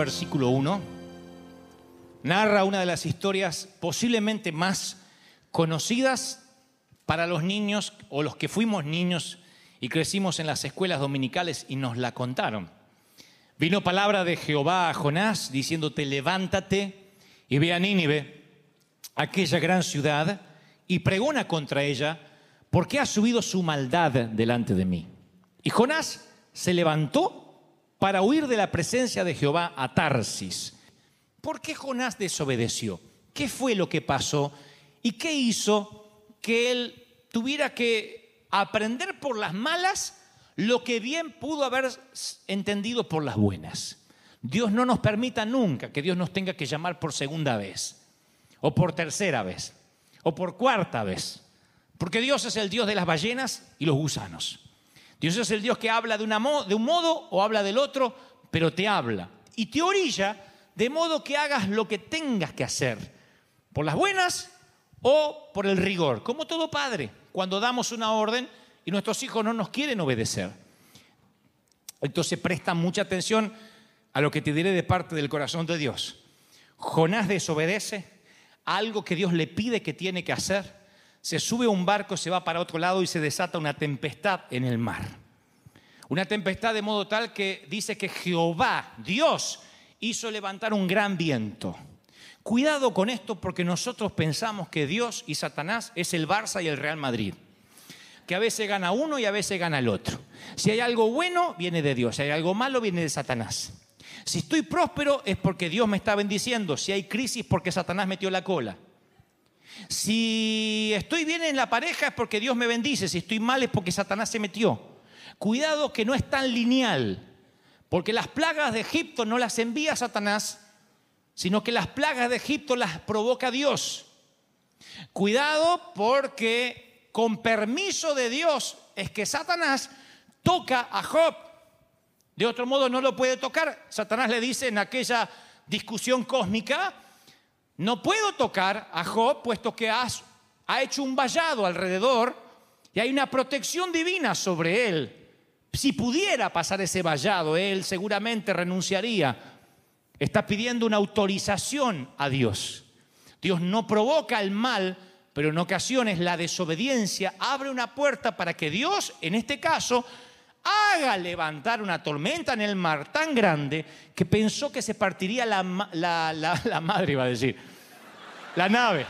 versículo 1, narra una de las historias posiblemente más conocidas para los niños o los que fuimos niños y crecimos en las escuelas dominicales y nos la contaron. Vino palabra de Jehová a Jonás diciéndote, levántate y ve a Nínive, aquella gran ciudad, y pregona contra ella, porque ha subido su maldad delante de mí. Y Jonás se levantó para huir de la presencia de Jehová a Tarsis. ¿Por qué Jonás desobedeció? ¿Qué fue lo que pasó? ¿Y qué hizo que él tuviera que aprender por las malas lo que bien pudo haber entendido por las buenas? Dios no nos permita nunca que Dios nos tenga que llamar por segunda vez, o por tercera vez, o por cuarta vez. Porque Dios es el Dios de las ballenas y los gusanos. Dios es el Dios que habla de, un modo o habla del otro, pero te habla. Y te orilla de modo que hagas lo que tengas que hacer, por las buenas o por el rigor, como todo padre, cuando damos una orden y nuestros hijos no nos quieren obedecer. Entonces presta mucha atención a lo que te diré de parte del corazón de Dios. Jonás desobedece algo que Dios le pide que tiene que hacer, se sube a un barco, se va para otro lado y se desata una tempestad en el mar. Una tempestad de modo tal que dice que Jehová, Dios, hizo levantar un gran viento. Cuidado con esto porque nosotros pensamos que Dios y Satanás es el Barça y el Real Madrid. Que a veces gana uno y a veces gana el otro. Si hay algo bueno, viene de Dios. Si hay algo malo, viene de Satanás. Si estoy próspero es porque Dios me está bendiciendo. Si hay crisis, porque Satanás metió la cola. Si estoy bien en la pareja es porque Dios me bendice. Si estoy mal es porque Satanás se metió. Cuidado que no es tan lineal. Porque las plagas de Egipto no las envía Satanás, sino que las plagas de Egipto las provoca Dios. Cuidado porque con permiso de Dios es que Satanás toca a Job. De otro modo no lo puede tocar. Satanás le dice en aquella discusión cósmica, no puedo tocar a Job puesto que has, ha hecho un vallado alrededor y hay una protección divina sobre él. Si pudiera pasar ese vallado, él seguramente renunciaría. Está pidiendo una autorización a Dios. Dios no provoca el mal, pero en ocasiones la desobediencia abre una puerta para que Dios, en este caso, haga levantar una tormenta en el mar tan grande que pensó que se partiría la, la madre, iba a decir, la nave.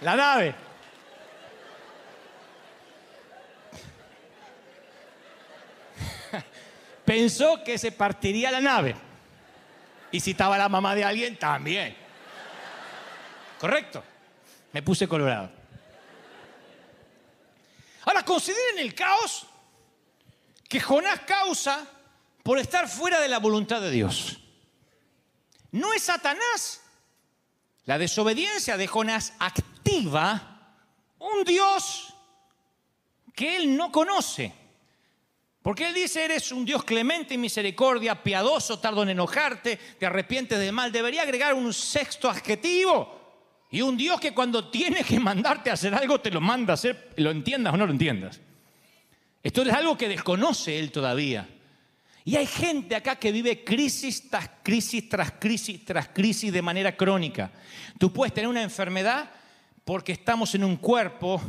La nave. Pensó que se partiría la nave. Y si estaba la mamá de alguien, también. Correcto. Me puse colorado. Ahora, consideren el caos que Jonás causa por estar fuera de la voluntad de Dios. No es Satanás. La desobediencia de Jonás activa un Dios que él no conoce. Porque él dice, eres un Dios clemente y misericordia, piadoso, tardo en enojarte, te arrepientes del mal. Debería agregar un sexto adjetivo. Y un Dios que cuando tiene que mandarte a hacer algo, te lo manda a hacer, lo entiendas o no lo entiendas. Esto es algo que desconoce él todavía. Y hay gente acá que vive crisis tras crisis, tras crisis, tras crisis de manera crónica. Tú puedes tener una enfermedad porque estamos en un cuerpo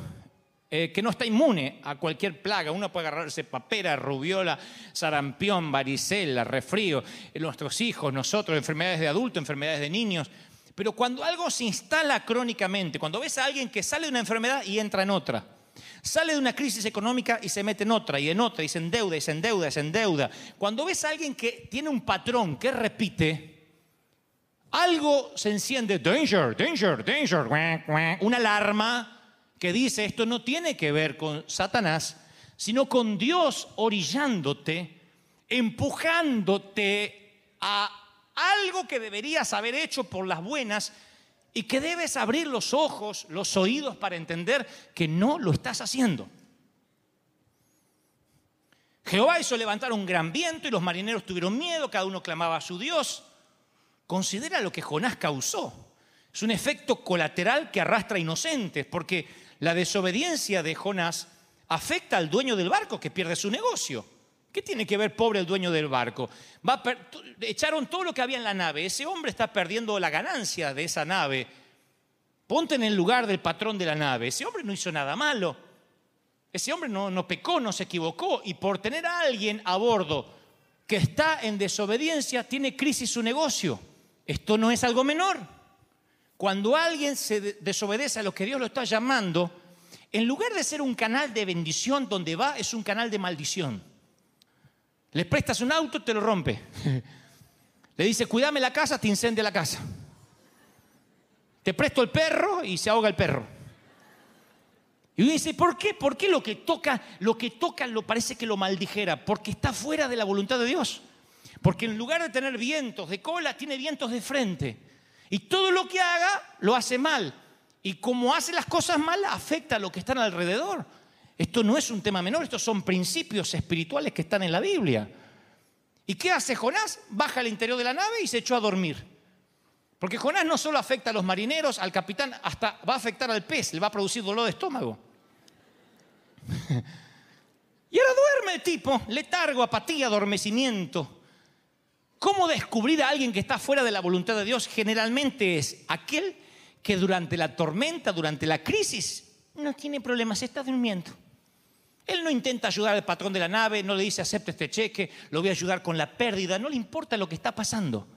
eh, que no está inmune a cualquier plaga. Uno puede agarrarse papera, rubiola, sarampión, varicela, resfrío, eh, nuestros hijos, nosotros, enfermedades de adultos, enfermedades de niños. Pero cuando algo se instala crónicamente, cuando ves a alguien que sale de una enfermedad y entra en otra, sale de una crisis económica y se mete en otra y en otra y se endeuda y se endeuda y se endeuda, cuando ves a alguien que tiene un patrón que repite, algo se enciende, danger, danger, danger, una alarma que dice esto no tiene que ver con Satanás, sino con Dios orillándote, empujándote a algo que deberías haber hecho por las buenas y que debes abrir los ojos, los oídos para entender que no lo estás haciendo. Jehová hizo levantar un gran viento y los marineros tuvieron miedo, cada uno clamaba a su Dios. Considera lo que Jonás causó. Es un efecto colateral que arrastra inocentes, porque la desobediencia de Jonás afecta al dueño del barco que pierde su negocio. ¿Qué tiene que ver pobre el dueño del barco? echaron todo lo que había en la nave. Ese hombre está perdiendo la ganancia de esa nave. Ponte en el lugar del patrón de la nave. Ese hombre no hizo nada malo. Ese hombre no, pecó, no se equivocó. Y por tener a alguien a bordo que está en desobediencia, tiene crisis su negocio. Esto no es algo menor. Cuando alguien se desobedece a lo que Dios lo está llamando, en lugar de ser un canal de bendición donde va, es un canal de maldición. Le prestas un auto, te lo rompe. Le dice, cuídame la casa, te incendia la casa. Te presto el perro y se ahoga el perro. Y dice, ¿por qué? ¿Por qué lo que toca, lo que toca lo parece que lo maldijera? Porque está fuera de la voluntad de Dios. Porque en lugar de tener vientos de cola, tiene vientos de frente. Y todo lo que haga lo hace mal. Y como hace las cosas mal, afecta a lo que están alrededor. Esto no es un tema menor, estos son principios espirituales que están en la Biblia. ¿Y qué hace Jonás? Baja al interior de la nave y se echó a dormir. Porque Jonás no solo afecta a los marineros, al capitán, hasta va a afectar al pez, le va a producir dolor de estómago. y ahora duerme el tipo, letargo, apatía, adormecimiento. ¿Cómo descubrir a alguien que está fuera de la voluntad de Dios? Generalmente es aquel que durante la tormenta, durante la crisis, no tiene problemas, está durmiendo. Él no intenta ayudar al patrón de la nave, no le dice acepte este cheque, lo voy a ayudar con la pérdida, no le importa lo que está pasando.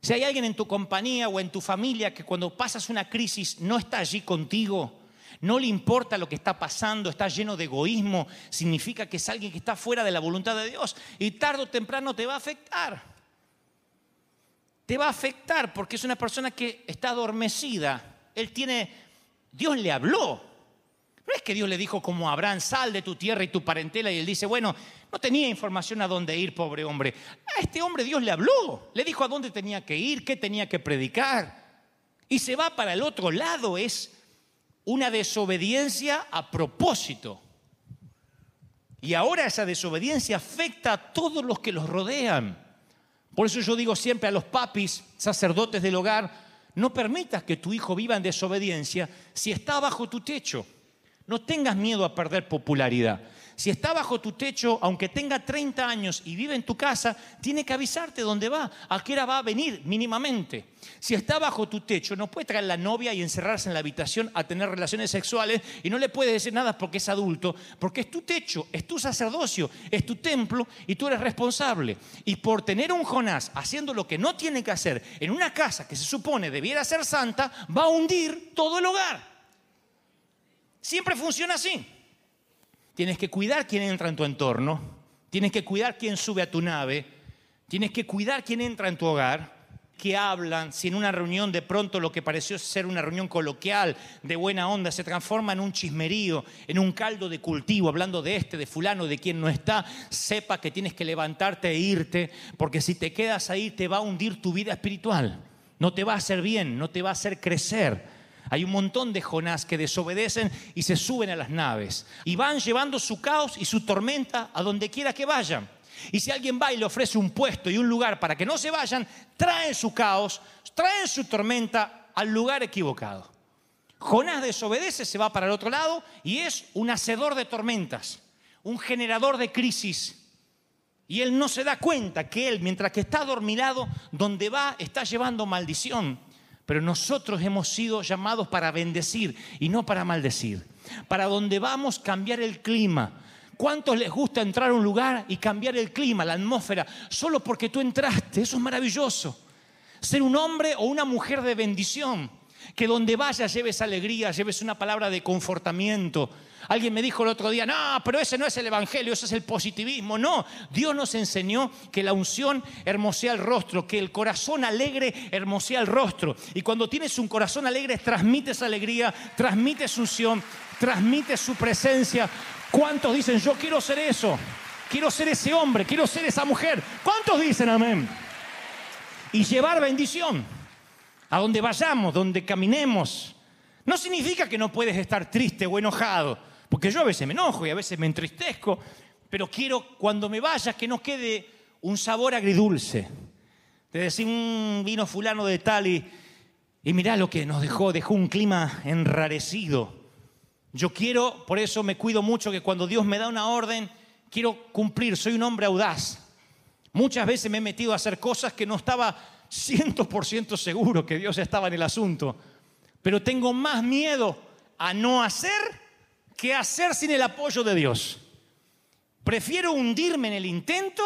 Si hay alguien en tu compañía o en tu familia que cuando pasas una crisis no está allí contigo, no le importa lo que está pasando, está lleno de egoísmo, significa que es alguien que está fuera de la voluntad de Dios y tarde o temprano te va a afectar. Te va a afectar porque es una persona que está adormecida. Él tiene, Dios le habló, no es que Dios le dijo como a Abraham, sal de tu tierra y tu parentela, y él dice, bueno, no tenía información a dónde ir, pobre hombre. A este hombre Dios le habló, le dijo a dónde tenía que ir, qué tenía que predicar. Y se va para el otro lado, es una desobediencia a propósito. Y ahora esa desobediencia afecta a todos los que los rodean. Por eso yo digo siempre a los papis, sacerdotes del hogar, no permitas que tu hijo viva en desobediencia si está bajo tu techo. No tengas miedo a perder popularidad. Si está bajo tu techo, aunque tenga 30 años y vive en tu casa, tiene que avisarte dónde va, a qué hora va a venir mínimamente. Si está bajo tu techo, no puede traer la novia y encerrarse en la habitación a tener relaciones sexuales y no le puedes decir nada porque es adulto, porque es tu techo, es tu sacerdocio, es tu templo y tú eres responsable. Y por tener un Jonás haciendo lo que no tiene que hacer en una casa que se supone debiera ser santa, va a hundir todo el hogar. Siempre funciona así. Tienes que cuidar quién entra en tu entorno, tienes que cuidar quién sube a tu nave, tienes que cuidar quién entra en tu hogar, que hablan, si en una reunión de pronto lo que pareció ser una reunión coloquial, de buena onda, se transforma en un chismerío, en un caldo de cultivo, hablando de este, de fulano, de quien no está, sepa que tienes que levantarte e irte, porque si te quedas ahí te va a hundir tu vida espiritual, no te va a hacer bien, no te va a hacer crecer. Hay un montón de Jonás que desobedecen y se suben a las naves y van llevando su caos y su tormenta a donde quiera que vayan. Y si alguien va y le ofrece un puesto y un lugar para que no se vayan, traen su caos, traen su tormenta al lugar equivocado. Jonás desobedece, se va para el otro lado y es un hacedor de tormentas, un generador de crisis. Y él no se da cuenta que él, mientras que está adormilado, donde va, está llevando maldición. Pero nosotros hemos sido llamados para bendecir y no para maldecir. Para donde vamos, cambiar el clima. ¿Cuántos les gusta entrar a un lugar y cambiar el clima, la atmósfera, solo porque tú entraste? Eso es maravilloso. Ser un hombre o una mujer de bendición. Que donde vayas lleves alegría, lleves una palabra de confortamiento. Alguien me dijo el otro día, no, pero ese no es el Evangelio, ese es el positivismo. No, Dios nos enseñó que la unción hermosea el rostro, que el corazón alegre hermosea el rostro. Y cuando tienes un corazón alegre, transmites alegría, transmites unción, transmites su presencia. ¿Cuántos dicen, yo quiero ser eso? Quiero ser ese hombre, quiero ser esa mujer. ¿Cuántos dicen amén? Y llevar bendición a donde vayamos, donde caminemos. No significa que no puedes estar triste o enojado, porque yo a veces me enojo y a veces me entristezco, pero quiero cuando me vayas que no quede un sabor agridulce. De decir, un vino fulano de tal y, y mirá lo que nos dejó, dejó un clima enrarecido. Yo quiero, por eso me cuido mucho que cuando Dios me da una orden, quiero cumplir, soy un hombre audaz. Muchas veces me he metido a hacer cosas que no estaba 100% seguro que Dios estaba en el asunto, pero tengo más miedo a no hacer que hacer sin el apoyo de Dios. Prefiero hundirme en el intento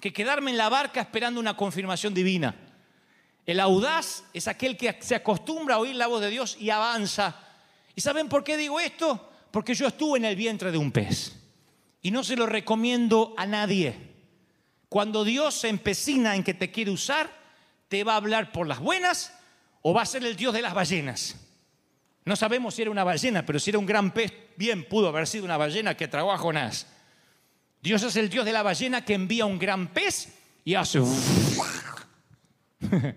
que quedarme en la barca esperando una confirmación divina. El audaz es aquel que se acostumbra a oír la voz de Dios y avanza. ¿Y saben por qué digo esto? Porque yo estuve en el vientre de un pez y no se lo recomiendo a nadie. Cuando Dios se empecina en que te quiere usar, te va a hablar por las buenas o va a ser el Dios de las ballenas. No sabemos si era una ballena, pero si era un gran pez, bien pudo haber sido una ballena que tragó a Jonás. Dios es el Dios de la ballena que envía un gran pez y hace...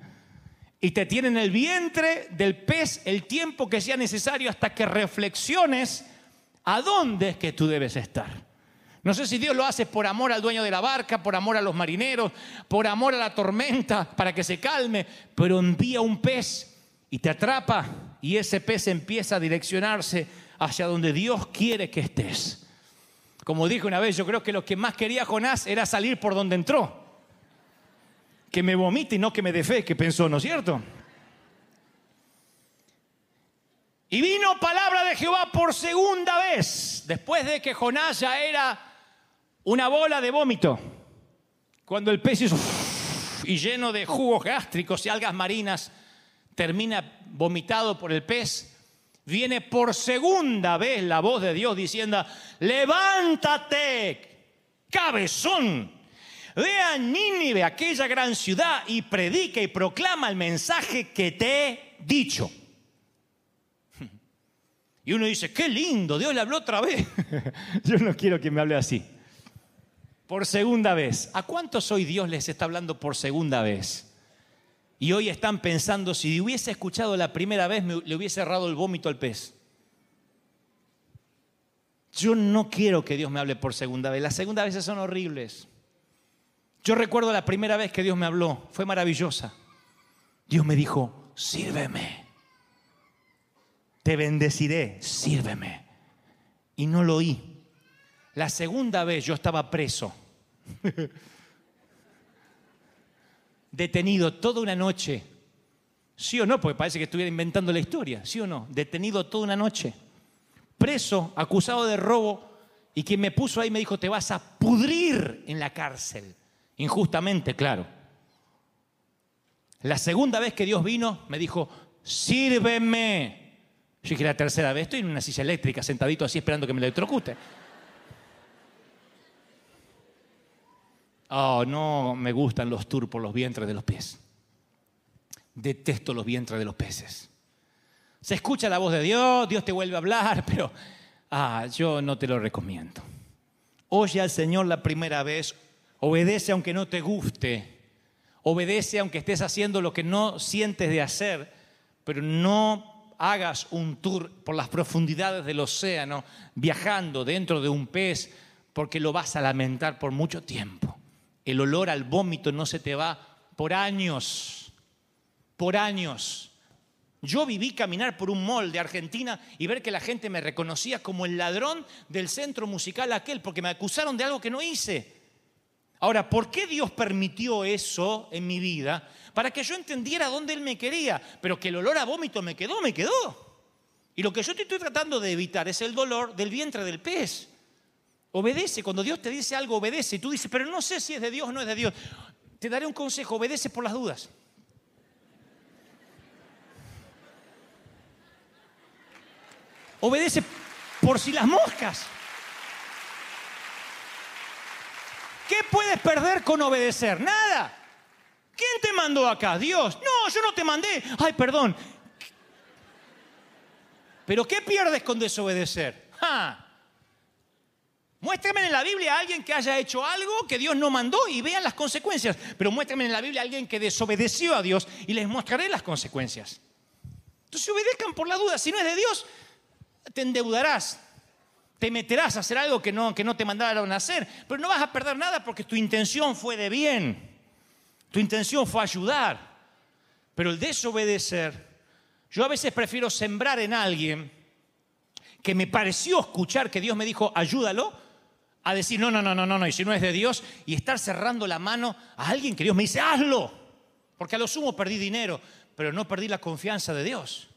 y te tiene en el vientre del pez el tiempo que sea necesario hasta que reflexiones a dónde es que tú debes estar. No sé si Dios lo hace por amor al dueño de la barca, por amor a los marineros, por amor a la tormenta, para que se calme, pero envía un pez y te atrapa y ese pez empieza a direccionarse hacia donde Dios quiere que estés. Como dije una vez, yo creo que lo que más quería Jonás era salir por donde entró. Que me vomite y no que me dé fe, que pensó, ¿no es cierto? Y vino palabra de Jehová por segunda vez, después de que Jonás ya era una bola de vómito. Cuando el pez hizo y lleno de jugos gástricos y algas marinas termina vomitado por el pez, viene por segunda vez la voz de Dios diciendo, levántate, cabezón, ve a Nínive, aquella gran ciudad, y predica y proclama el mensaje que te he dicho. Y uno dice, qué lindo, Dios le habló otra vez. Yo no quiero que me hable así. Por segunda vez. ¿A cuántos hoy Dios les está hablando por segunda vez? Y hoy están pensando, si hubiese escuchado la primera vez, me, le hubiese cerrado el vómito al pez. Yo no quiero que Dios me hable por segunda vez. Las segundas veces son horribles. Yo recuerdo la primera vez que Dios me habló. Fue maravillosa. Dios me dijo, sírveme. Te bendeciré, sírveme. Y no lo oí. La segunda vez yo estaba preso, detenido toda una noche. ¿Sí o no? Porque parece que estuviera inventando la historia. ¿Sí o no? Detenido toda una noche. Preso, acusado de robo. Y quien me puso ahí me dijo, te vas a pudrir en la cárcel. Injustamente, claro. La segunda vez que Dios vino, me dijo, sírveme. Yo dije, la tercera vez, estoy en una silla eléctrica, sentadito así esperando que me electrocute. Oh, no me gustan los tours por los vientres de los pies. Detesto los vientres de los peces. Se escucha la voz de Dios, Dios te vuelve a hablar, pero ah, yo no te lo recomiendo. Oye al Señor la primera vez, obedece aunque no te guste, obedece aunque estés haciendo lo que no sientes de hacer, pero no hagas un tour por las profundidades del océano viajando dentro de un pez porque lo vas a lamentar por mucho tiempo el olor al vómito no se te va por años, por años. Yo viví caminar por un mall de Argentina y ver que la gente me reconocía como el ladrón del centro musical aquel, porque me acusaron de algo que no hice. Ahora, ¿por qué Dios permitió eso en mi vida? Para que yo entendiera dónde Él me quería, pero que el olor a vómito me quedó, me quedó. Y lo que yo te estoy tratando de evitar es el dolor del vientre del pez. Obedece, cuando Dios te dice algo, obedece. Y tú dices, pero no sé si es de Dios o no es de Dios. Te daré un consejo, obedece por las dudas. Obedece por si las moscas. ¿Qué puedes perder con obedecer? Nada. ¿Quién te mandó acá? Dios. No, yo no te mandé. Ay, perdón. Pero ¿qué pierdes con desobedecer? ¡Ja! Muéstrame en la Biblia a alguien que haya hecho algo que Dios no mandó y vean las consecuencias. Pero muéstrame en la Biblia a alguien que desobedeció a Dios y les mostraré las consecuencias. Entonces obedezcan por la duda. Si no es de Dios, te endeudarás. Te meterás a hacer algo que no, que no te mandaron a hacer. Pero no vas a perder nada porque tu intención fue de bien. Tu intención fue ayudar. Pero el desobedecer, yo a veces prefiero sembrar en alguien que me pareció escuchar que Dios me dijo, ayúdalo, a decir, no, no, no, no, no, no, y si no es de Dios, y estar cerrando la mano a alguien que Dios me dice, hazlo. Porque a lo sumo perdí dinero, pero no perdí la confianza de Dios.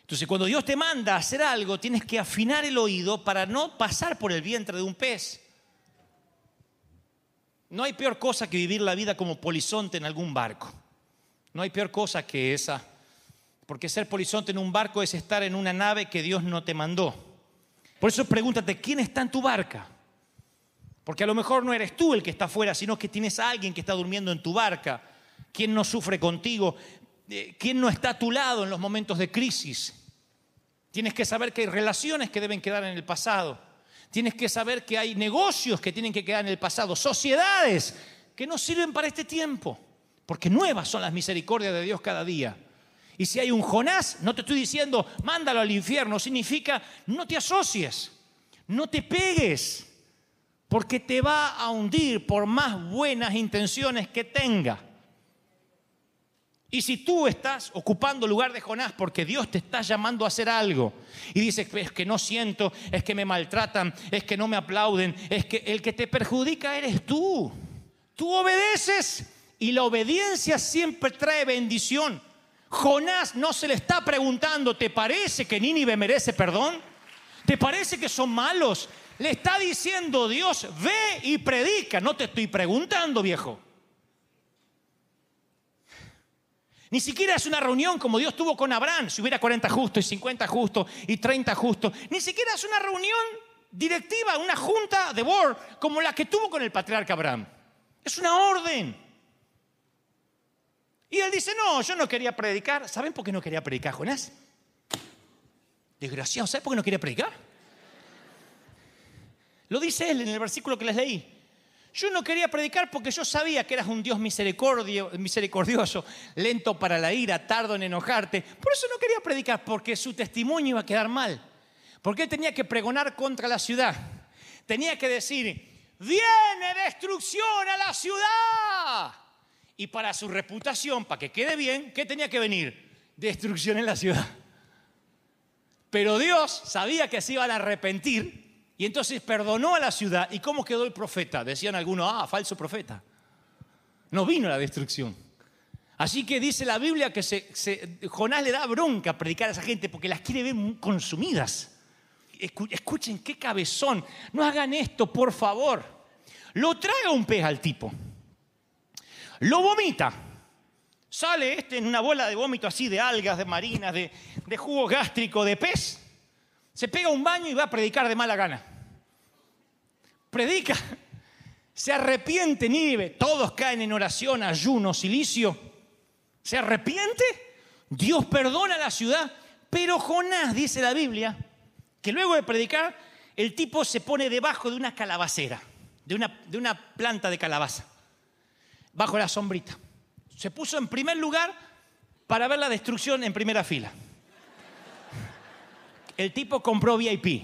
Entonces, cuando Dios te manda a hacer algo, tienes que afinar el oído para no pasar por el vientre de un pez. No hay peor cosa que vivir la vida como polizonte en algún barco. No hay peor cosa que esa. Porque ser polizonte en un barco es estar en una nave que Dios no te mandó. Por eso pregúntate, ¿quién está en tu barca? Porque a lo mejor no eres tú el que está afuera, sino que tienes a alguien que está durmiendo en tu barca. ¿Quién no sufre contigo? Eh, ¿Quién no está a tu lado en los momentos de crisis? Tienes que saber que hay relaciones que deben quedar en el pasado. Tienes que saber que hay negocios que tienen que quedar en el pasado. Sociedades que no sirven para este tiempo. Porque nuevas son las misericordias de Dios cada día. Y si hay un Jonás, no te estoy diciendo, mándalo al infierno, significa no te asocies, no te pegues, porque te va a hundir por más buenas intenciones que tenga. Y si tú estás ocupando el lugar de Jonás porque Dios te está llamando a hacer algo y dices, es que no siento, es que me maltratan, es que no me aplauden, es que el que te perjudica eres tú. Tú obedeces y la obediencia siempre trae bendición. Jonás no se le está preguntando, ¿te parece que Nínive merece perdón? ¿Te parece que son malos? Le está diciendo Dios, ve y predica. No te estoy preguntando, viejo. Ni siquiera es una reunión como Dios tuvo con Abraham, si hubiera 40 justos y 50 justos y 30 justos. Ni siquiera es una reunión directiva, una junta de board como la que tuvo con el patriarca Abraham. Es una orden. Y él dice, no, yo no quería predicar. ¿Saben por qué no quería predicar, Jonás? Desgraciado, ¿saben por qué no quería predicar? Lo dice él en el versículo que les leí. Yo no quería predicar porque yo sabía que eras un Dios misericordioso, lento para la ira, tardo en enojarte. Por eso no quería predicar, porque su testimonio iba a quedar mal. Porque él tenía que pregonar contra la ciudad. Tenía que decir, viene destrucción a la ciudad. Y para su reputación, para que quede bien, ¿qué tenía que venir? Destrucción en la ciudad. Pero Dios sabía que se iban a arrepentir y entonces perdonó a la ciudad. ¿Y cómo quedó el profeta? Decían algunos, ah, falso profeta. No vino la destrucción. Así que dice la Biblia que Jonás le da bronca a predicar a esa gente porque las quiere ver consumidas. Escuchen qué cabezón. No hagan esto, por favor. Lo traga un pez al tipo lo vomita. Sale este en una bola de vómito así de algas, de marinas, de, jugo gástrico, de pez. Se pega un baño y va a predicar de mala gana. Predica. Se arrepiente Nínive. Todos caen en oración, ayuno, silicio. Se arrepiente. Dios perdona a la ciudad. Pero Jonás, dice la Biblia, que luego de predicar, el tipo se pone debajo de una calabacera, de una planta de calabaza bajo la sombrita. Se puso en primer lugar para ver la destrucción en primera fila. El tipo compró VIP.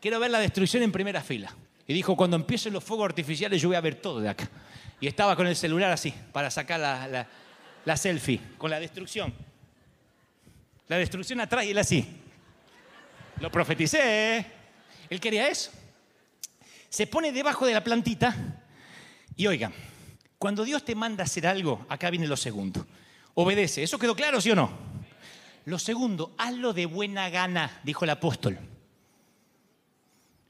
Quiero ver la destrucción en primera fila. Y dijo, cuando empiecen los fuegos artificiales yo voy a ver todo de acá. Y estaba con el celular así, para sacar la, la selfie con la destrucción. La destrucción atrás y él así. Lo profeticé. Él quería eso. Se pone debajo de la plantita y oiga, cuando Dios te manda a hacer algo, acá viene lo segundo. Obedece. ¿Eso quedó claro, sí o no? Lo segundo, hazlo de buena gana, dijo el apóstol.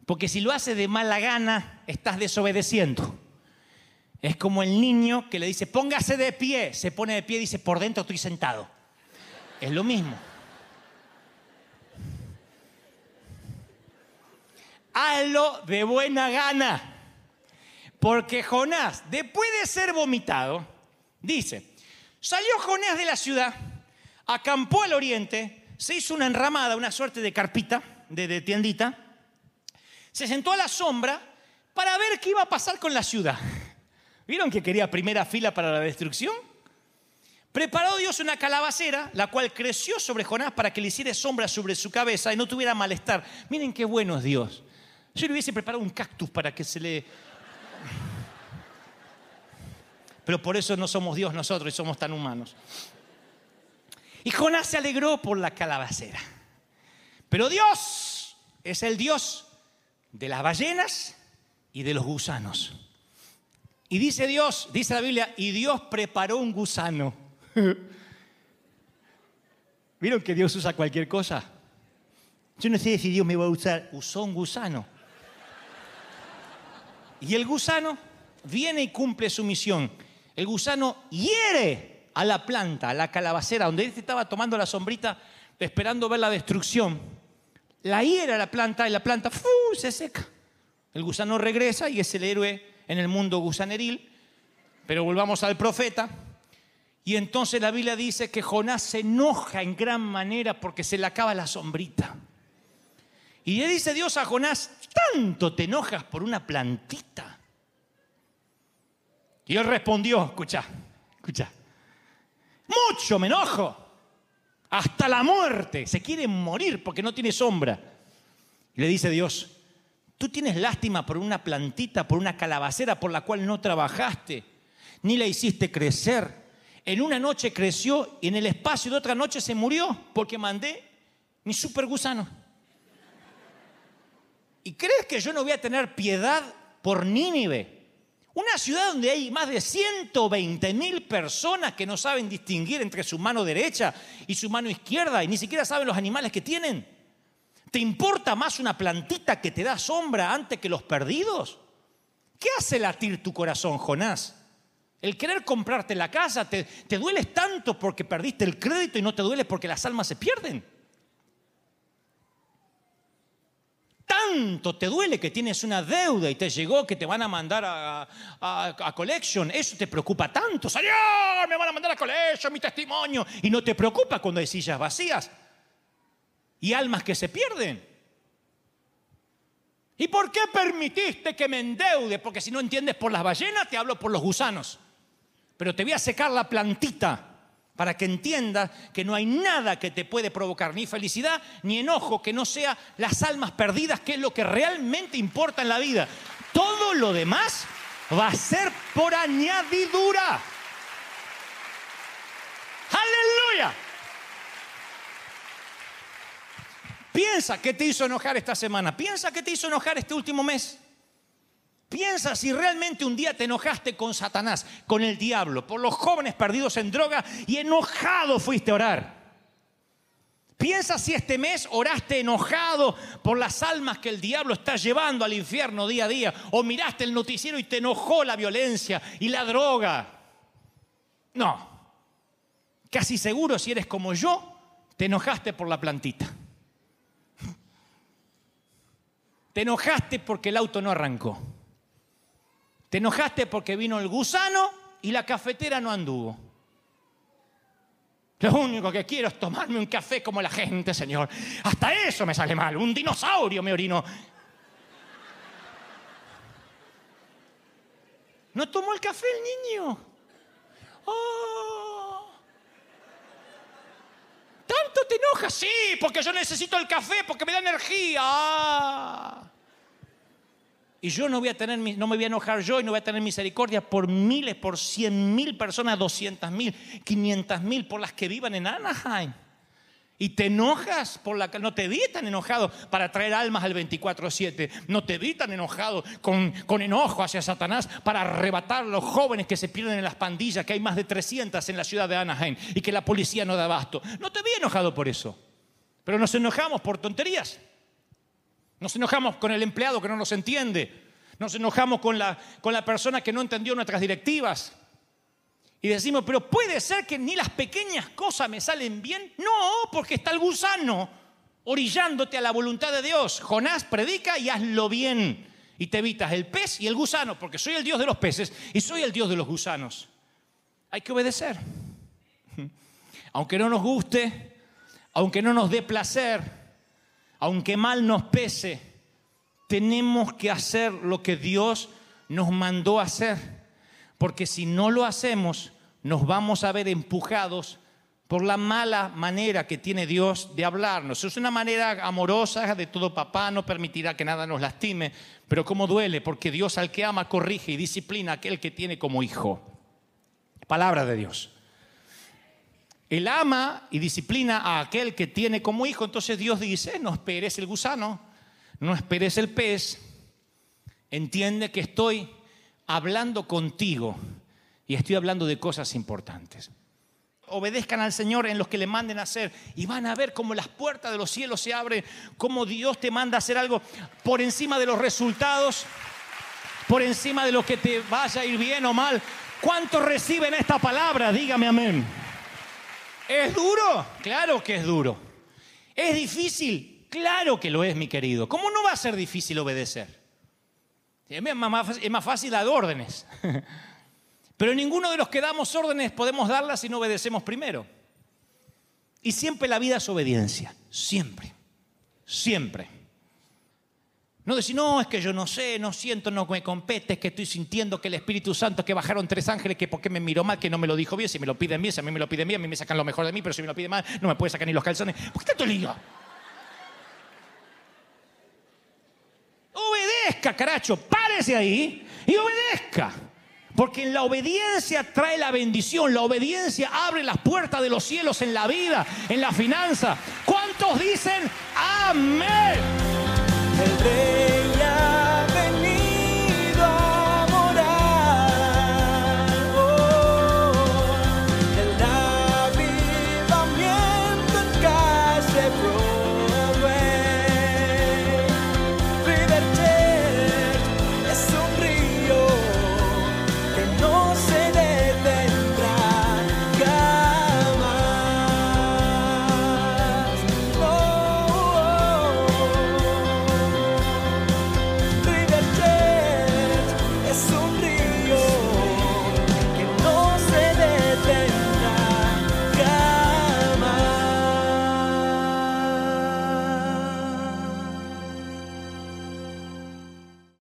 Porque si lo haces de mala gana, estás desobedeciendo. Es como el niño que le dice, póngase de pie, se pone de pie y dice, por dentro estoy sentado. Es lo mismo. Hazlo de buena gana. Porque Jonás, después de ser vomitado, dice, salió Jonás de la ciudad, acampó al oriente, se hizo una enramada, una suerte de carpita, de, tiendita, se sentó a la sombra para ver qué iba a pasar con la ciudad. ¿Vieron que quería primera fila para la destrucción? Preparó Dios una calabacera, la cual creció sobre Jonás para que le hiciera sombra sobre su cabeza y no tuviera malestar. Miren qué bueno es Dios. Yo le hubiese preparado un cactus para que se le... Pero por eso no somos Dios nosotros y somos tan humanos. Y Jonás se alegró por la calabacera. Pero Dios es el Dios de las ballenas y de los gusanos. Y dice Dios, dice la Biblia, y Dios preparó un gusano. ¿Vieron que Dios usa cualquier cosa? Yo no sé si Dios me va a usar, usó un gusano. Y el gusano viene y cumple su misión. El gusano hiere a la planta, a la calabacera, donde él estaba tomando la sombrita, esperando ver la destrucción. La hiere la planta y la planta ¡fu! se seca. El gusano regresa y es el héroe en el mundo gusaneril. Pero volvamos al profeta. Y entonces la Biblia dice que Jonás se enoja en gran manera porque se le acaba la sombrita. Y le dice Dios a Jonás, ¿tanto te enojas por una plantita? Y él respondió, escucha, escucha, mucho me enojo, hasta la muerte, se quiere morir porque no tiene sombra. Y le dice Dios, tú tienes lástima por una plantita, por una calabacera por la cual no trabajaste, ni la hiciste crecer. En una noche creció y en el espacio de otra noche se murió porque mandé mi super gusano. ¿Y crees que yo no voy a tener piedad por Nínive? Una ciudad donde hay más de 120 mil personas que no saben distinguir entre su mano derecha y su mano izquierda y ni siquiera saben los animales que tienen. ¿Te importa más una plantita que te da sombra antes que los perdidos? ¿Qué hace latir tu corazón, Jonás? El querer comprarte la casa, te, te duele tanto porque perdiste el crédito y no te duele porque las almas se pierden. Tanto te duele que tienes una deuda y te llegó que te van a mandar a, a, collection, eso te preocupa tanto. Señor, me van a mandar a collection, mi testimonio. Y no te preocupa cuando hay sillas vacías y almas que se pierden. ¿Y por qué permitiste que me endeude? Porque si no entiendes por las ballenas, te hablo por los gusanos. Pero te voy a secar la plantita para que entiendas que no hay nada que te puede provocar ni felicidad ni enojo que no sea las almas perdidas, que es lo que realmente importa en la vida. Todo lo demás va a ser por añadidura. Aleluya. Piensa qué te hizo enojar esta semana. Piensa qué te hizo enojar este último mes. Piensa si realmente un día te enojaste con Satanás, con el diablo, por los jóvenes perdidos en droga y enojado fuiste a orar. Piensa si este mes oraste enojado por las almas que el diablo está llevando al infierno día a día. O miraste el noticiero y te enojó la violencia y la droga. No. Casi seguro si eres como yo, te enojaste por la plantita. Te enojaste porque el auto no arrancó. Te enojaste porque vino el gusano y la cafetera no anduvo. Lo único que quiero es tomarme un café como la gente, Señor. Hasta eso me sale mal. Un dinosaurio me orinó. ¿No tomó el café el niño? Oh. ¿Tanto te enojas? Sí, porque yo necesito el café, porque me da energía. Ah. Y yo no voy a tener, no me voy a enojar yo y no voy a tener misericordia por miles, por cien mil personas, doscientas mil, quinientas mil, por las que vivan en Anaheim. Y te enojas por la no te vi tan enojado para traer almas al 24-7. No te vi tan enojado con, con enojo hacia Satanás para arrebatar a los jóvenes que se pierden en las pandillas, que hay más de 300 en la ciudad de Anaheim y que la policía no da abasto. No te vi enojado por eso. Pero nos enojamos por tonterías. Nos enojamos con el empleado que no nos entiende. Nos enojamos con la, con la persona que no entendió nuestras directivas. Y decimos, pero puede ser que ni las pequeñas cosas me salen bien. No, porque está el gusano orillándote a la voluntad de Dios. Jonás predica y hazlo bien. Y te evitas el pez y el gusano, porque soy el Dios de los peces y soy el Dios de los gusanos. Hay que obedecer. Aunque no nos guste, aunque no nos dé placer, aunque mal nos pese, tenemos que hacer lo que Dios nos mandó hacer. Porque si no lo hacemos, nos vamos a ver empujados por la mala manera que tiene Dios de hablarnos. Es una manera amorosa de todo papá, no permitirá que nada nos lastime, pero cómo duele, porque Dios al que ama corrige y disciplina a aquel que tiene como hijo. Palabra de Dios. Él ama y disciplina a aquel que tiene como hijo. Entonces Dios dice, no esperes el gusano, no esperes el pez. Entiende que estoy hablando contigo y estoy hablando de cosas importantes. Obedezcan al Señor en los que le manden a hacer y van a ver cómo las puertas de los cielos se abren, cómo Dios te manda a hacer algo por encima de los resultados, por encima de lo que te vaya a ir bien o mal. ¿Cuántos reciben esta palabra? Dígame amén. ¿Es duro? Claro que es duro. ¿Es difícil? Claro que lo es, mi querido. ¿Cómo no va a ser difícil obedecer? Es más, fácil dar órdenes. Pero ninguno de los que damos órdenes podemos darlas si no obedecemos primero. Y siempre la vida es obediencia. Siempre. Siempre. No decir, no, es que yo no sé, no siento, no me compete, es que estoy sintiendo que el Espíritu Santo, que bajaron tres ángeles, que por qué me miró mal, que no me lo dijo bien, si me lo piden bien, si a mí me lo piden bien, a mí me sacan lo mejor de mí, pero si me lo piden mal, no me puede sacar ni los calzones. ¿Por qué tanto lío? Obedezca, caracho, párese ahí y obedezca. Porque en la obediencia trae la bendición, la obediencia abre las puertas de los cielos en la vida, en la finanza. ¿Cuántos dicen amén? el rey.